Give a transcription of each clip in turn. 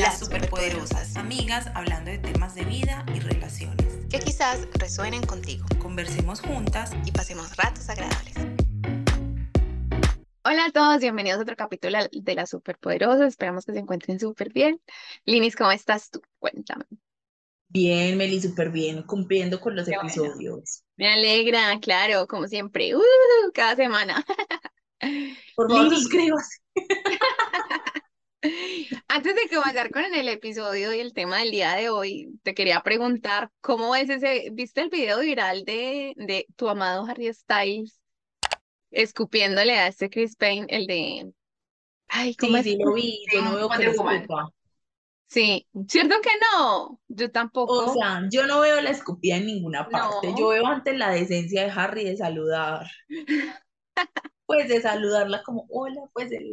Las superpoderosas, amigas hablando de temas de vida y relaciones. Que quizás resuenen contigo. Conversemos juntas y pasemos ratos agradables. Hola a todos, bienvenidos a otro capítulo de Las Superpoderosas. Esperamos que se encuentren súper bien. Linis, ¿cómo estás tú? Cuéntame. Bien, Meli, súper bien, cumpliendo con los Qué bueno. episodios. Me alegra, claro, como siempre, ¡uh! cada semana. Por favor, suscríbase. Antes de comenzar con el episodio y el tema del día de hoy, te quería preguntar, ¿cómo ves ese, viste el video viral de, de tu amado Harry Styles escupiéndole a este Chris Payne, el de, ay, ¿cómo Sí, es? sí, lo vi, yo no veo que escupa. Sí, ¿cierto que no? Yo tampoco. O sea, yo no veo la escupida en ninguna parte. No. Yo veo antes la decencia de Harry de saludar. Pues de saludarla como, hola, pues, el-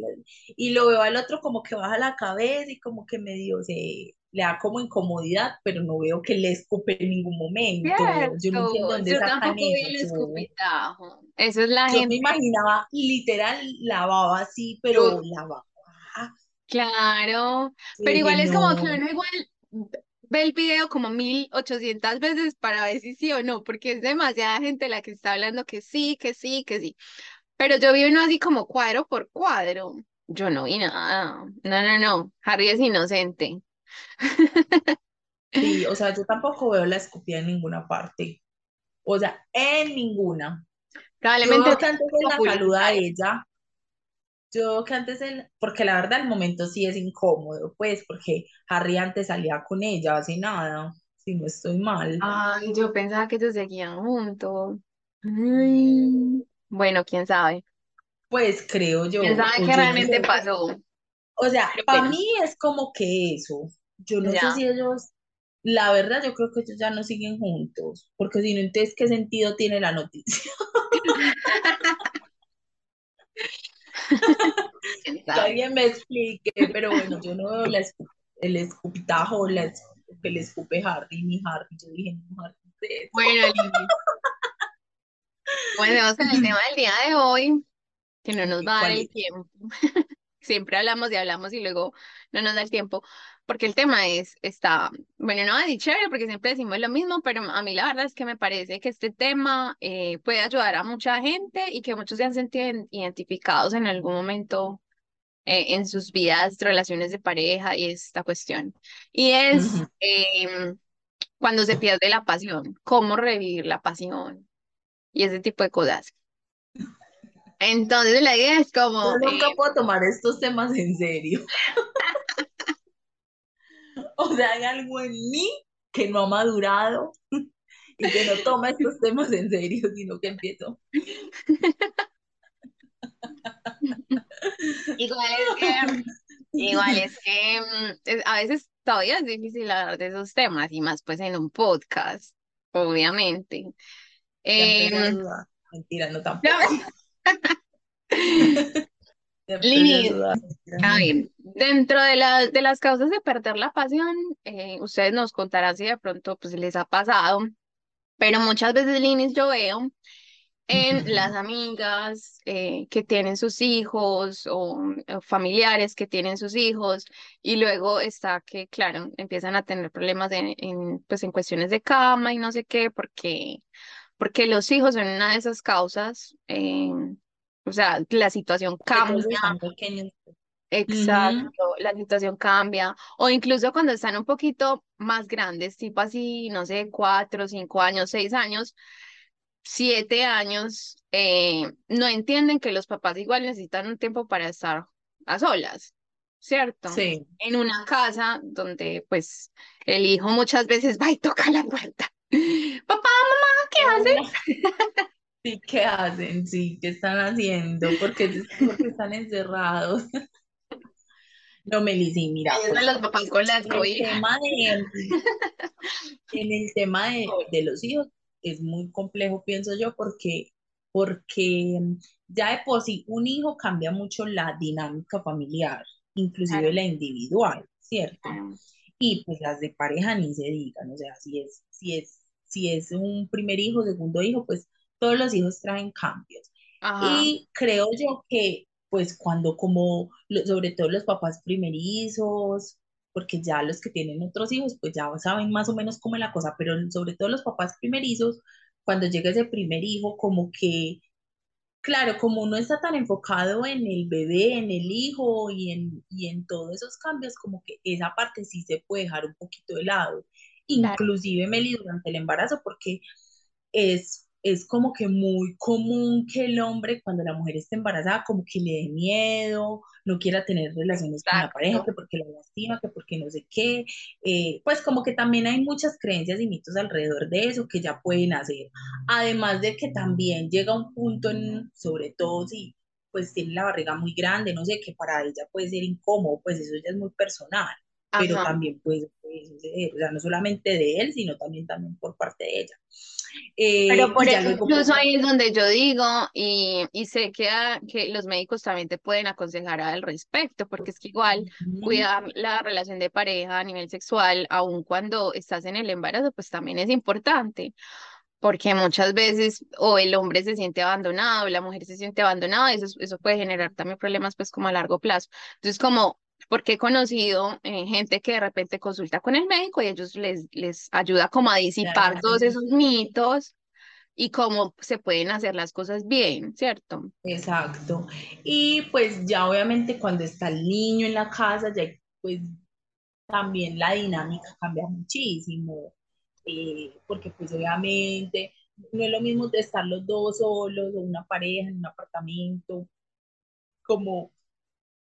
y lo veo al otro como que baja la cabeza y como que medio se le da como incomodidad, pero no veo que le escupe en ningún momento. Yo no Cierto, dónde yo sacan tampoco vi el eso. escupitajo. Eso es la Yo gente. me imaginaba literal la baba así, pero la baba. Claro, Yo pero igual es como que no. uno igual ve el video como 1800 veces para ver si sí o no, porque es demasiada gente la que está hablando que sí, que sí, que sí. Pero yo vi uno así como cuadro por cuadro. Yo no vi nada. No, no, no. Harry es inocente. Sí, o sea, yo tampoco veo la escupida en ninguna parte. O sea, en ninguna. Yo Probablemente veo que antes la saluda a ella. Yo que antes él, porque la verdad el momento sí es incómodo, pues, porque Harry antes salía con ella hace nada, si no estoy mal. Ay, yo pensaba que ellos seguían juntos. Ay, Bueno, quién sabe. Pues creo yo, ¿Quién o sabe yo qué no realmente sé. pasó? O sea, Pero para bueno. mí es como que eso. Yo no sé si ellos, la verdad, yo creo que ellos ya no siguen juntos, porque si no, entonces, ¿qué sentido tiene la noticia? ¿Quién Que sabe? alguien me explique, pero bueno, yo no veo la escu- el escupitajo la es- que le escupe Harry, ni Harry. Yo dije, no, Harry, ¿qué es eso? Bueno, Lili. Comencemos con el tema del día de hoy, que no nos va a dar ¿Cuál el tiempo. Siempre hablamos y hablamos y luego no nos da el tiempo, porque el tema es, está, bueno, no es chévere porque siempre decimos lo mismo, pero a mí la verdad es que me parece que este tema eh, puede ayudar a mucha gente y que muchos se han sentido en- identificados en algún momento eh, en sus vidas, relaciones de pareja y esta cuestión. Y es em, cuando se pierde la pasión, cómo revivir la pasión y ese tipo de cosas. Entonces la idea es como, Yo nunca eh, puedo tomar estos temas en serio. O sea, hay algo en mí que no ha madurado y que no toma estos temas en serio, sino que empiezo. igual es que, igual es que mm, a veces todavía es difícil hablar de esos temas y más pues en un podcast, obviamente. Dudar. Mentira, no tampoco. Lini, ver, dentro de, la- de las causas de perder la pasión, eh, ustedes nos contarán si de pronto pues, les ha pasado, pero muchas veces, Linis, yo veo en las amigas eh, que tienen sus hijos o eh, familiares que tienen sus hijos y luego está que, claro, empiezan a tener problemas en, en, pues, en cuestiones de cama y no sé qué, porque, porque los hijos son una de esas causas. eh, o sea, la situación cambia. Exacto, la situación cambia. O incluso cuando están un poquito más grandes, tipo así, no sé, cuatro, cinco años, seis años, siete años, eh, no entienden que los papás igual necesitan un tiempo para estar a solas, ¿cierto? Sí. En una casa donde pues el hijo muchas veces va y toca la puerta. Papá, mamá, ¿qué hacen? Sí, ¿qué hacen? Sí, ¿qué están haciendo? Porque, porque están encerrados. No, Meli, sí, mira, pues, los papás con las en el tema de, en el tema de, de los hijos es muy complejo, pienso yo, porque, porque ya de por sí un hijo cambia mucho la dinámica familiar, inclusive Claro. la individual, ¿cierto? Claro. Y pues las de pareja ni se digan, o sea, si es, si es, si es un primer hijo, segundo hijo, pues todos los hijos traen cambios. Ajá. Y creo yo que, pues cuando como, sobre todo los papás primerizos, porque ya los que tienen otros hijos, pues ya saben más o menos cómo es la cosa, pero sobre todo los papás primerizos, cuando llega ese primer hijo, como que, claro, como uno está tan enfocado en el bebé, en el hijo y en, y en todos esos cambios, como que esa parte sí se puede dejar un poquito de lado. Inclusive, Meli, durante el embarazo, porque es es como que muy común que el hombre cuando la mujer está embarazada como que le dé miedo, no quiera tener relaciones con la pareja, que porque la lastima, que porque no sé qué, eh, pues como que también hay muchas creencias y mitos alrededor de eso que ya pueden hacer. Además de que también llega un punto, en, sobre todo si pues tiene la barriga muy grande, no sé, que para ella puede ser incómodo, pues eso ya es muy personal, pero también puede, suceder, o sea, no solamente de él, sino también, también por parte de ella. Eh, Pero por eso incluso ahí es donde yo digo, y, y sé que, que los médicos también te pueden aconsejar al respecto, porque es que igual cuidar la relación de pareja a nivel sexual, aun cuando estás en el embarazo, pues también es importante porque muchas veces o el hombre se siente abandonado, o la mujer se siente abandonada, eso, eso puede generar también problemas pues como a largo plazo. Entonces, como porque he conocido eh, gente que de repente consulta con el médico y ellos les, les ayuda como a disipar todos esos mitos y cómo se pueden hacer las cosas bien, ¿cierto? Exacto. Y pues ya obviamente cuando está el niño en la casa, ya pues también la dinámica cambia muchísimo, eh, porque pues obviamente no es lo mismo de estar los dos solos o una pareja en un apartamento, como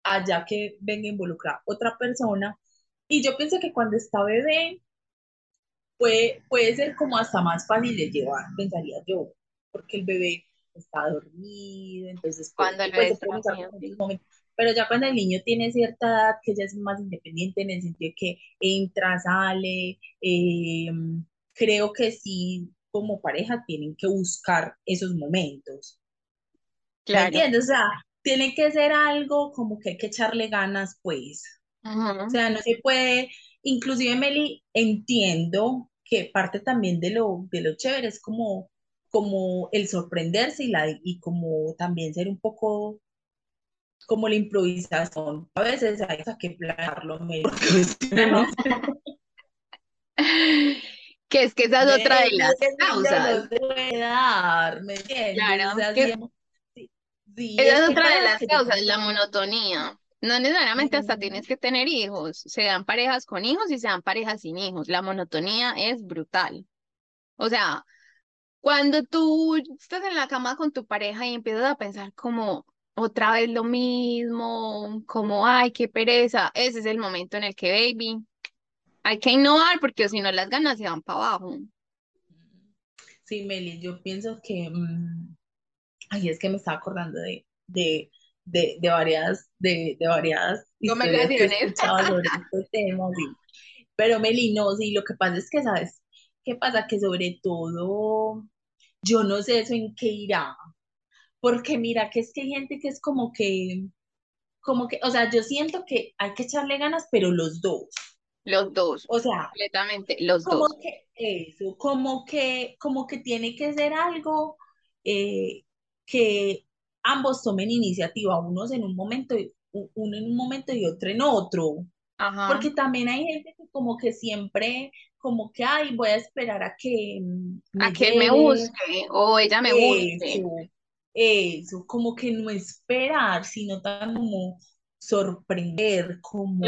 allá que venga involucrar otra persona. Y yo pienso que cuando está bebé, puede, puede ser como hasta más fácil de llevar, pensaría yo, porque el bebé está dormido, entonces cuando el bebé está pero ya cuando el niño tiene cierta edad, que ya es más independiente en el sentido de que entra, sale, eh, creo que sí, como pareja tienen que buscar esos momentos. Claro. ¿Me entiendes? O sea, tiene que ser algo como que hay que echarle ganas, pues. O sea, no se puede, inclusive Meli, entiendo que parte también de lo, de lo chévere es como, como el sorprenderse y, la, y como también ser un poco como la improvisación. A veces hay que planearlo mejor. que es que esa es otra de las causas. Claro, esa es, otra de las causas, la monotonía. No necesariamente hasta tienes que tener hijos, se dan parejas con hijos y se dan parejas sin hijos. La monotonía es brutal. O sea, cuando tú estás en la cama con tu pareja y empiezas a pensar como otra vez lo mismo, como ay, qué pereza, ese es el momento en el que, baby, hay que innovar porque si no las ganas se van para abajo. Sí, Meli, yo pienso que mm, Ay, es que me estaba acordando de, de, de, de varias, de, de varias historias que escuchaba sobre este tema, Pero Meli, no, sí, lo que pasa es que, ¿sabes? ¿Qué pasa? Que sobre todo, yo no sé eso en qué irá, porque mira que es que hay gente que es como que, como que, o sea, yo siento que hay que echarle ganas, pero los dos. Los dos. O sea, completamente, los como dos. que eso, como que, como que tiene que ser algo eh, que ambos tomen iniciativa, unos en un momento, uno en un momento y otro en otro. Porque también hay gente que como que siempre, como que, ay, voy a esperar a que a que él me busque o ella me busque. Eso, como que no esperar, sino tan como sorprender, como,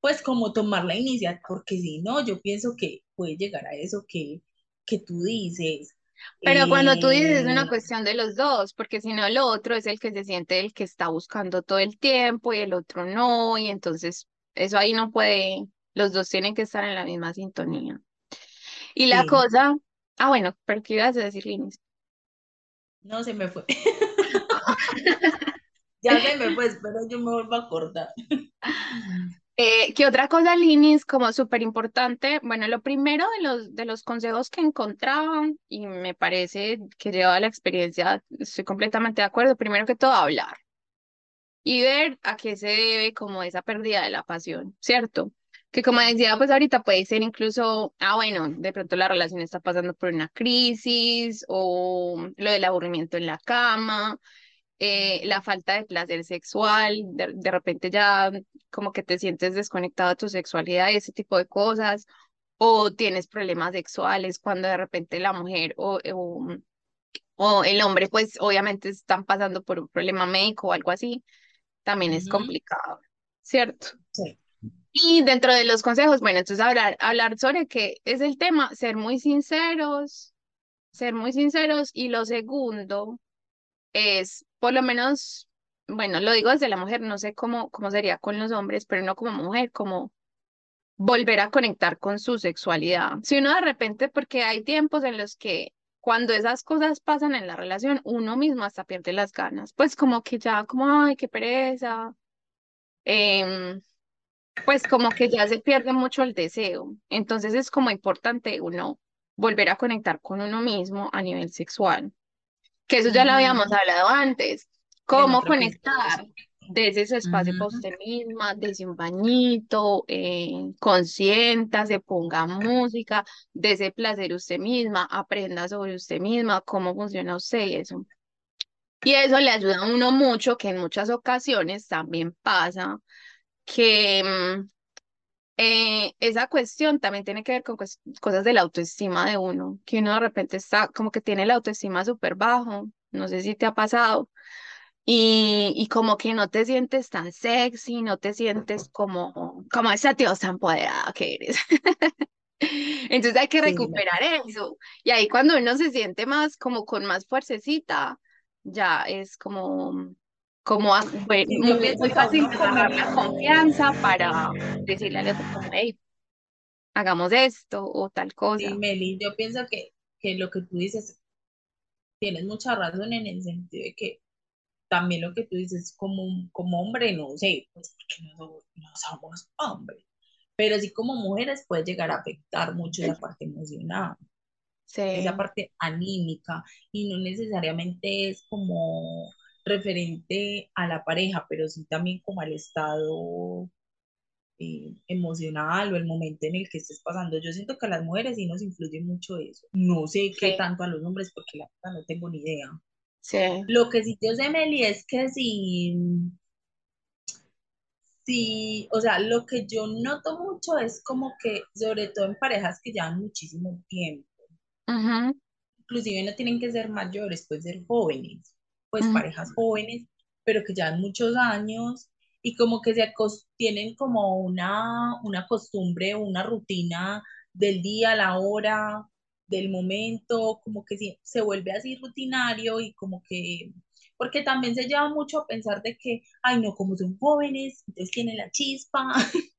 pues como tomar la iniciativa, porque si no, yo pienso que puede llegar a eso que, que tú dices, pero cuando tú dices es una cuestión de los dos, porque si no, el otro es el que se siente el que está buscando todo el tiempo y el otro no, y entonces eso ahí no puede, los dos tienen que estar en la misma sintonía. Y la cosa, ah, bueno, pero ¿qué ibas a decir, Linis? No, se me fue. ya se me fue, espero yo me vuelvo a acordar. Eh, ¿qué otra cosa, Linis, como súper importante? Bueno, lo primero de los, de los consejos que encontraba, y me parece que lleva la experiencia, estoy completamente de acuerdo, primero que todo, hablar y ver a qué se debe como esa pérdida de la pasión, ¿cierto? Que como decía, pues ahorita puede ser incluso, ah, bueno, de pronto la relación está pasando por una crisis o lo del aburrimiento en la cama, eh, la falta de placer sexual, de, de repente ya como que te sientes desconectado de tu sexualidad y ese tipo de cosas, o tienes problemas sexuales cuando de repente la mujer o, o, o el hombre pues obviamente están pasando por un problema médico o algo así, también es complicado, ¿cierto? sí. Y dentro de los consejos, bueno, entonces hablar, hablar sobre qué es el tema, ser muy sinceros, ser muy sinceros. Y lo segundo es, por lo menos, bueno, lo digo desde la mujer, no sé cómo, cómo sería con los hombres, pero no como mujer, como volver a conectar con su sexualidad. Si uno de repente, porque hay tiempos en los que cuando esas cosas pasan en la relación, uno mismo hasta pierde las ganas, pues como que ya, como, ay, qué pereza. em, pues como que ya se pierde mucho el deseo. Entonces es como importante uno volver a conectar con uno mismo a nivel sexual, que eso ya lo habíamos hablado antes. Cómo conectar desde ese espacio para Ujú, usted misma, desde un bañito, eh, consienta, se ponga música, ese placer usted misma, aprenda sobre usted misma, cómo funciona usted y eso. Y eso le ayuda a uno mucho, que en muchas ocasiones también pasa que mm, eh, esa cuestión también tiene que ver con cosas de la autoestima de uno, que uno de repente está como que tiene la autoestima súper bajo, no sé si te ha pasado, y, y como que no te sientes tan sexy, no te sientes como, como esa diosa empoderada que eres. Entonces hay que Sí, recuperar eso. Y ahí cuando uno se siente más como con más fuercecita, ya es como, como bueno, Sí, muy, muy fácil agarrar la confianza para decirle al otro como, hey, hagamos esto o tal sí, cosa. Meli, yo pienso que, que lo que tú dices, tienes mucha razón en el sentido de que también lo que tú dices como, como hombre, no sé, pues porque no, somos- no somos hombres, pero sí como mujeres puede llegar a afectar mucho esa parte emocional, esa Sí, parte anímica, y no necesariamente es como referente a la pareja, pero sí también como al estado eh, emocional o el momento en el que estés pasando. Yo siento que a las mujeres sí nos influye mucho eso. No sé qué sí, tanto a los hombres porque la verdad no tengo ni idea. sí. Lo que sí yo sé, Meli, es que si, si, o sea, lo que yo noto mucho es como que, sobre todo en parejas que llevan muchísimo tiempo, inclusive no tienen que ser mayores, pueden ser jóvenes, pues parejas jóvenes, pero que llevan muchos años y como que se tienen como una, una costumbre una rutina del día, la hora, del momento, como que si- se vuelve así rutinario y como que, porque también se lleva mucho a pensar de que, ay no, como son jóvenes, entonces tienen la chispa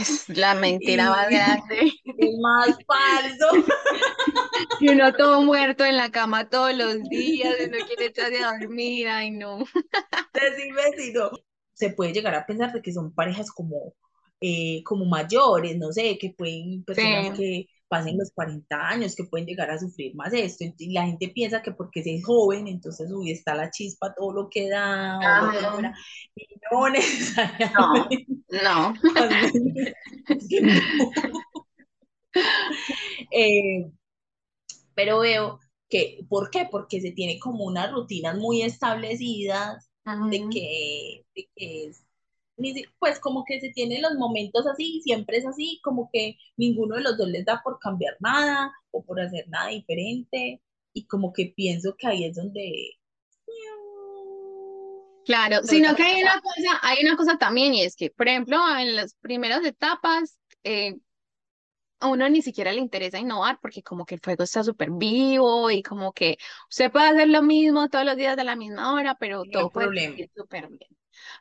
Es la mentira más y grande. es más falso. Y uno todo muerto en la cama todos los días, y uno quiere echarse a dormir, ay no. No. Se puede llegar a pensar de que son parejas como, eh, como mayores, no sé, que pueden, Sí, personas que pasen los 40 años, que pueden llegar a sufrir más esto. Y la gente piensa que porque es joven, entonces uy, está la chispa, todo lo que da, lo que. Y no no, necesariamente. Eh, pero veo que, ¿por qué? Porque se tiene como unas rutinas muy establecidas de que, de que es, pues como que se tienen los momentos así, siempre es así, como que ninguno de los dos les da por cambiar nada o por hacer nada diferente, y como que pienso que ahí es donde Claro, sino que hay una cosa, hay una cosa también, y es que, por ejemplo, en las primeras etapas, eh, a uno ni siquiera le interesa innovar porque como que el fuego está súper vivo y como que usted puede hacer lo mismo todos los días de la misma hora, pero no todo puede problema. salir súper bien.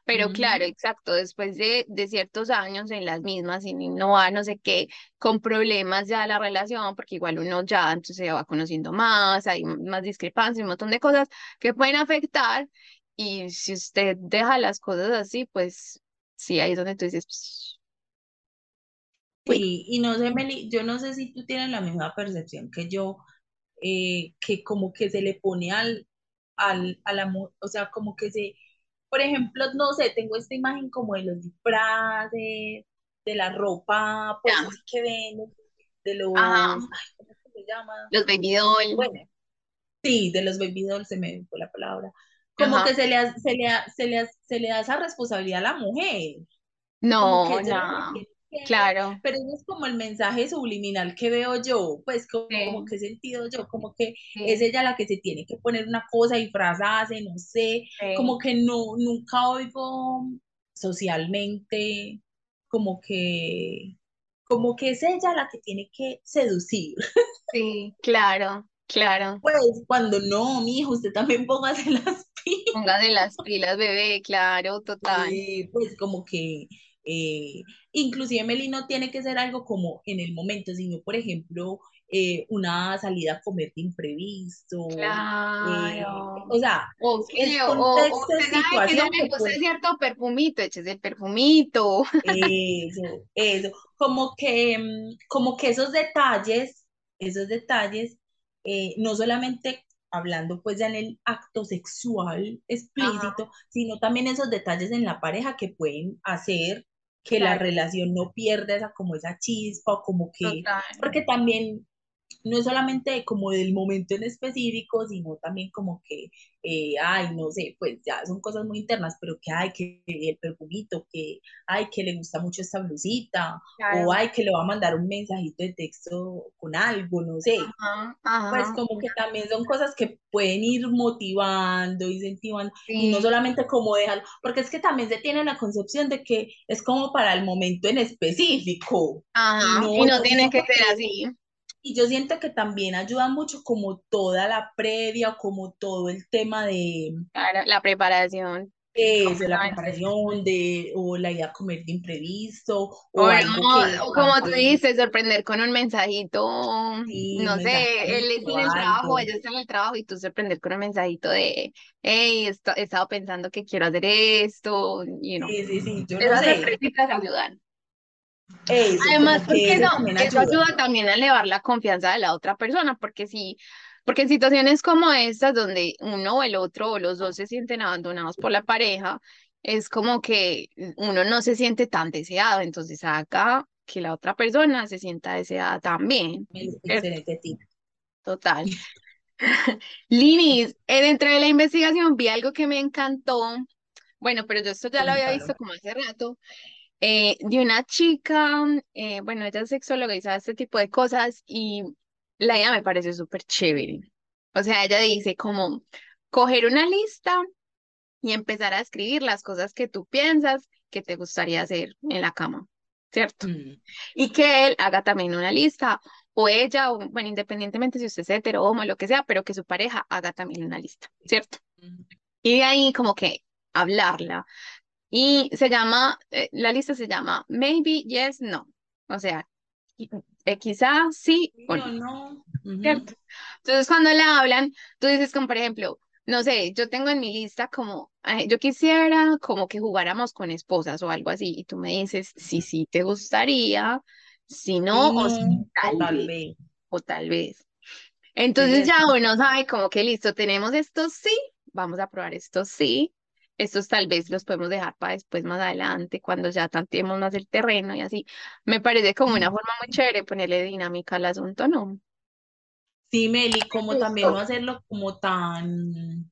Pero claro, exacto, después de, de ciertos años en las mismas, sin innovar, no sé qué, con problemas ya la relación, porque igual uno ya entonces se va conociendo más, hay más discrepancias, un montón de cosas que pueden afectar. Y si usted deja las cosas así, pues sí, ahí es donde tú dices, "Pss, uy, Sí, y no sé, Meli, yo no sé si tú tienes la misma percepción que yo, eh, que como que se le pone al, al, a la, o sea, como que se, por ejemplo, no sé, tengo esta imagen como de los disfraces, de la ropa, pues así que venden, de los, ay, ¿cómo se llama? los baby doll, Bueno, sí, de los baby dolls, se me fue la palabra, como Ajá. que se le, se, le, se, le, se le da esa responsabilidad a la mujer, como No, no, que, claro, pero eso es como el mensaje subliminal que veo yo, pues como, como sí, que he sentido yo, como que es ella la que se tiene que poner una cosa y frasarse, no sé, como que no, nunca oigo socialmente, como que, como que es ella la que tiene que seducir. sí, claro, claro. Pues cuando no, mi hijo, usted también póngase las. Póngase las pilas, bebé, claro, total. Eh, pues como que, eh, inclusive Meli no tiene que ser algo como en el momento, sino por ejemplo, eh, una salida a comer de imprevisto, eh, Claro. o sea, O, o contexto, sabe que situación me puse puede, cierto perfumito, échese el perfumito. eso, eso, como que, mm, como que esos detalles, esos detalles, eh, no solamente hablando pues ya en el acto sexual Ajá, explícito, sino también esos detalles en la pareja que pueden hacer que la relación no pierda esa como esa chispa o como que, total. porque también no es solamente como del momento en específico, sino también como que, eh, ay, no sé, pues ya son cosas muy internas, pero que, ay, que el perfumito, que, ay, que le gusta mucho esta blusita, o ay, que le va a mandar un mensajito de texto con algo, no sé. Ajá, Pues como que también son cosas que pueden ir motivando, incentivando, y no sí, solamente como dejar, porque es que también se tiene la concepción de que es como para el momento en específico, y ajá. no, Y no tiene que ser así. Y yo siento que también ayuda mucho como toda la previa, como todo el tema de Claro, la preparación. eso, la Antes. preparación de, o la idea a comer de imprevisto, O algo no, como tú dices, sorprender con un mensajito, sí, no sé, él está en el trabajo, ella está en el trabajo y tú sorprender con un mensajito de, hey, esto- he estado pensando que quiero hacer esto, you know. sí, sí, sí, yo no Esas sé, sorpresitas ayudan. Eso, Además, porque que eso, eso también eso ayuda. ayuda también a elevar la confianza de la otra persona, porque si, porque en situaciones como estas, donde uno o el otro o los dos se sienten abandonados por la pareja, es como que uno no se siente tan deseado, entonces haga que la otra persona se sienta deseada también. Excelente tip. Total. Linis, eh, dentro de la investigación vi algo que me encantó. Bueno, pero yo esto ya lo había visto como hace rato, eh, de una chica, eh, bueno, ella es sexóloga y sabe este tipo de cosas y la idea me parece súper chévere. O sea, ella dice como coger una lista y empezar a escribir las cosas que tú piensas que te gustaría hacer en la cama, ¿cierto? Mm, Y que él haga también una lista, o ella, o, bueno, independientemente si usted es hetero, homo, lo que sea, pero que su pareja haga también una lista, ¿cierto? mm. Y de ahí como que hablarla. Y se llama, eh, la lista se llama Maybe, Yes, No. O sea, eh, quizá sí Sí o no, no. Ujú. ¿cierto? Entonces cuando la hablan, tú dices como por ejemplo, no sé, yo tengo en mi lista como, eh, yo quisiera como que jugáramos con esposas o algo así, y tú me dices si sí te gustaría, si no, Sí, o si tal tal vez, vez. o tal vez. Sí, Entonces es ya uno sabe como que listo, tenemos estos sí, vamos a probar estos sí, estos tal vez los podemos dejar para después más adelante, cuando ya tanteemos más el terreno y así. Me parece como una forma muy chévere ponerle dinámica al asunto, ¿no? Sí, Meli, como también no hacerlo como tan,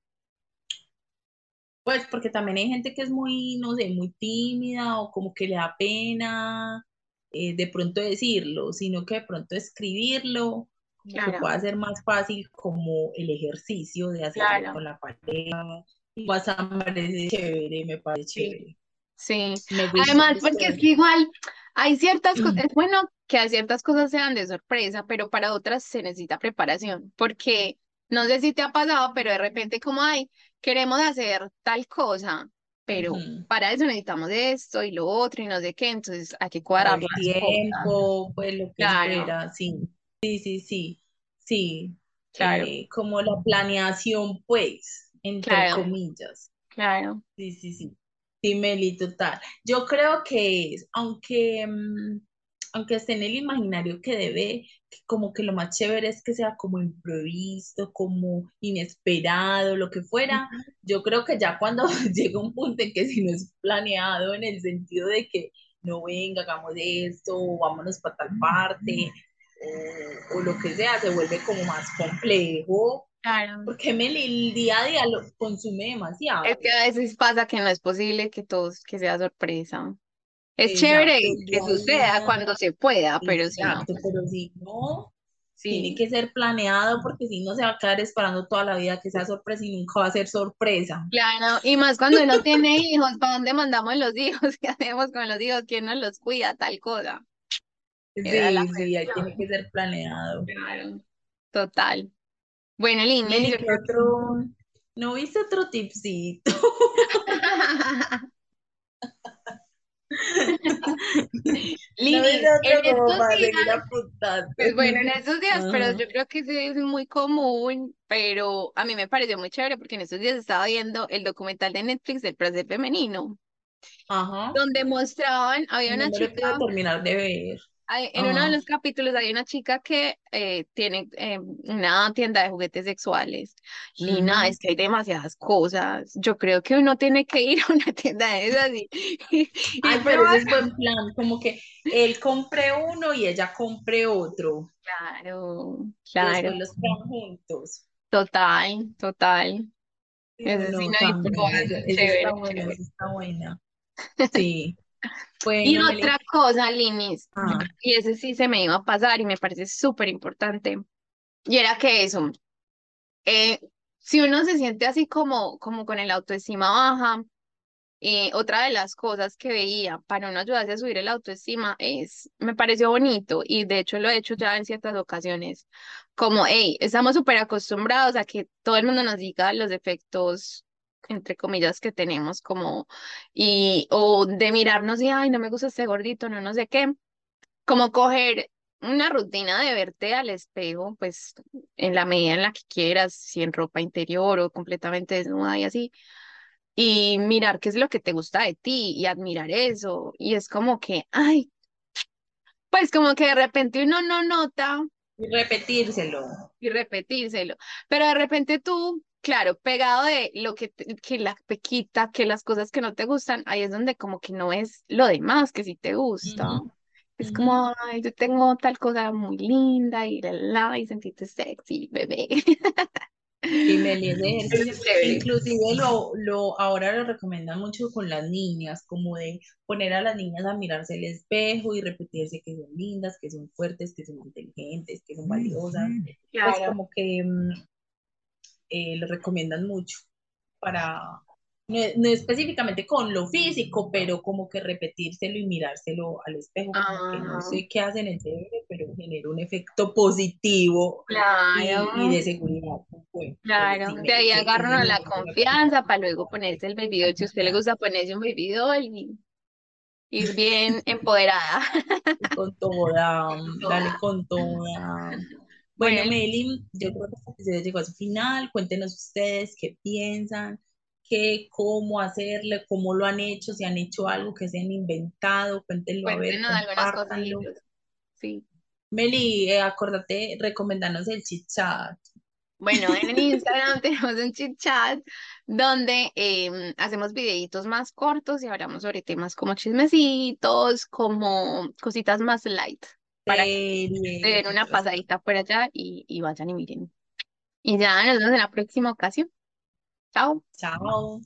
pues porque también hay gente que es muy, no sé, muy tímida o como que le da pena eh, de pronto decirlo, sino que de pronto escribirlo, como que Claro, pueda ser más fácil como el ejercicio de hacerlo claro, con la pareja. WhatsApp me parece chévere, me parece chévere. sí. Me gustó, Además, porque es que igual hay ciertas cosas, es bueno que a ciertas cosas sean de sorpresa, pero para otras se necesita preparación, porque no sé si te ha pasado, pero de repente como, ay, queremos hacer tal cosa, pero Ujú. para eso necesitamos esto y lo otro y no sé qué, entonces hay que cuadrar el las cosas. tiempo, pues lo que Claro, fuera, sí. Sí, sí, sí, sí. claro, Eh, como la planeación, pues, entre claro, comillas. claro. Sí, sí, sí. Sí, Meli, total. Yo creo que es, aunque, mm, aunque esté en el imaginario que debe, que como que lo más chévere es que sea como imprevisto, como inesperado, lo que fuera. Ujú. Yo creo que ya cuando llega un punto en que si no es planeado en el sentido de que no venga, hagamos esto, o vámonos para tal parte, o, o lo que sea, se vuelve como más complejo Claro. Porque Meli el día a día lo consume demasiado. Es que a veces pasa que no es posible que todos, que sea sorpresa. Es chévere Exacto, que suceda día. cuando se pueda, pero si no, Exacto, pero si no, tiene que ser planeado porque si no se va a quedar esperando toda la vida que sea sorpresa y nunca va a ser sorpresa. Claro, y más cuando uno tiene hijos, ¿para dónde mandamos los hijos? ¿Qué hacemos con los hijos? ¿Quién nos los cuida? Tal cosa. Sí, sí, ahí tiene que ser planeado. Claro, total. Bueno, Linis, Meli, yo ¿qué creo otro? ¿No viste otro tipcito? ¿No Linis, viste en estos días, pues bueno, en estos días, pero Ajá, yo creo que sí es muy común, pero a mí me pareció muy chévere porque en estos días estaba viendo el documental de Netflix del placer femenino, ajá. donde mostraban, había No una chica terminar de ver. Hay- En uno de los capítulos hay una chica que eh, tiene eh, una tienda de juguetes sexuales. Lina, ujú. es que hay demasiadas cosas. Yo creo que uno tiene que ir a una tienda de esas y, y, y Ay, pero probar. ese es buen plan, como que él compre uno y ella compre otro. Claro, Y claro, después los juntos. total, total. Pero Ese sí no, no hay también, esa, esa está buena, esa está buena. Sí. Y Bueno, Meli. otra cosa, Linis, Ah, y ese sí se me iba a pasar y me parece súper importante, y era que eso, eh, si uno se siente así como, como con el autoestima baja, eh, otra de las cosas que veía para uno ayudarse a subir el autoestima es, me pareció bonito y de hecho lo he hecho ya en ciertas ocasiones, como, hey, estamos súper acostumbrados a que todo el mundo nos diga los defectos, entre comillas, que tenemos, como, y, o de mirarnos y, ay, no me gusta este gordito, no, no sé qué, como coger una rutina de verte al espejo, pues en la medida en la que quieras, si en ropa interior o completamente desnuda y así y mirar qué es lo que te gusta de ti y admirar eso. Y es como que, ay, pues como que de repente uno no nota y repetírselo. y repetírselo, pero de repente tú, claro, pegado de lo que, te- que la pequita, que las cosas que no te gustan, ahí es donde como que no es lo demás que sí te gusta. Ujú, Es como, ay, yo tengo tal cosa muy linda y la, la, y sentirte sexy, bebé. Es chévere. inclusive lo, lo, ahora lo recomiendan mucho con las niñas, como de poner a las niñas a mirarse el espejo y repetirse que son lindas, que son fuertes, que son inteligentes, que son valiosas, pues Claro. como que mm, eh, lo recomiendan mucho para, no, no específicamente con lo físico, pero como que repetírselo y mirárselo al espejo, que no Ah, sé qué hace en el cerebro, pero genera un efecto positivo y, claro. y de seguridad. Pues, Claro, sí, de ahí ese- ese agarra uno es la confianza para luego ponerse el baby doll. Si a usted le gusta ponerse un baby doll y ir bien empoderada. Con toda, dale con toda. Bueno, Bueno, Meli, yo creo que este episodio llegó a su final. Cuéntenos ustedes qué piensan, qué, cómo hacerle, cómo lo han hecho, si han hecho algo que se han inventado, cuéntenlo a ver, cuéntenos compártanlo. Sí. Meli, eh, acuérdate, recomendanos el chit chat. Bueno, en el Instagram tenemos un chit chat donde em, hacemos videitos más cortos y hablamos sobre temas como chismecitos, como cositas más light, para que se den una pasadita por allá y, y vayan y miren. Y ya nos vemos en la próxima ocasión. Chao. Chao.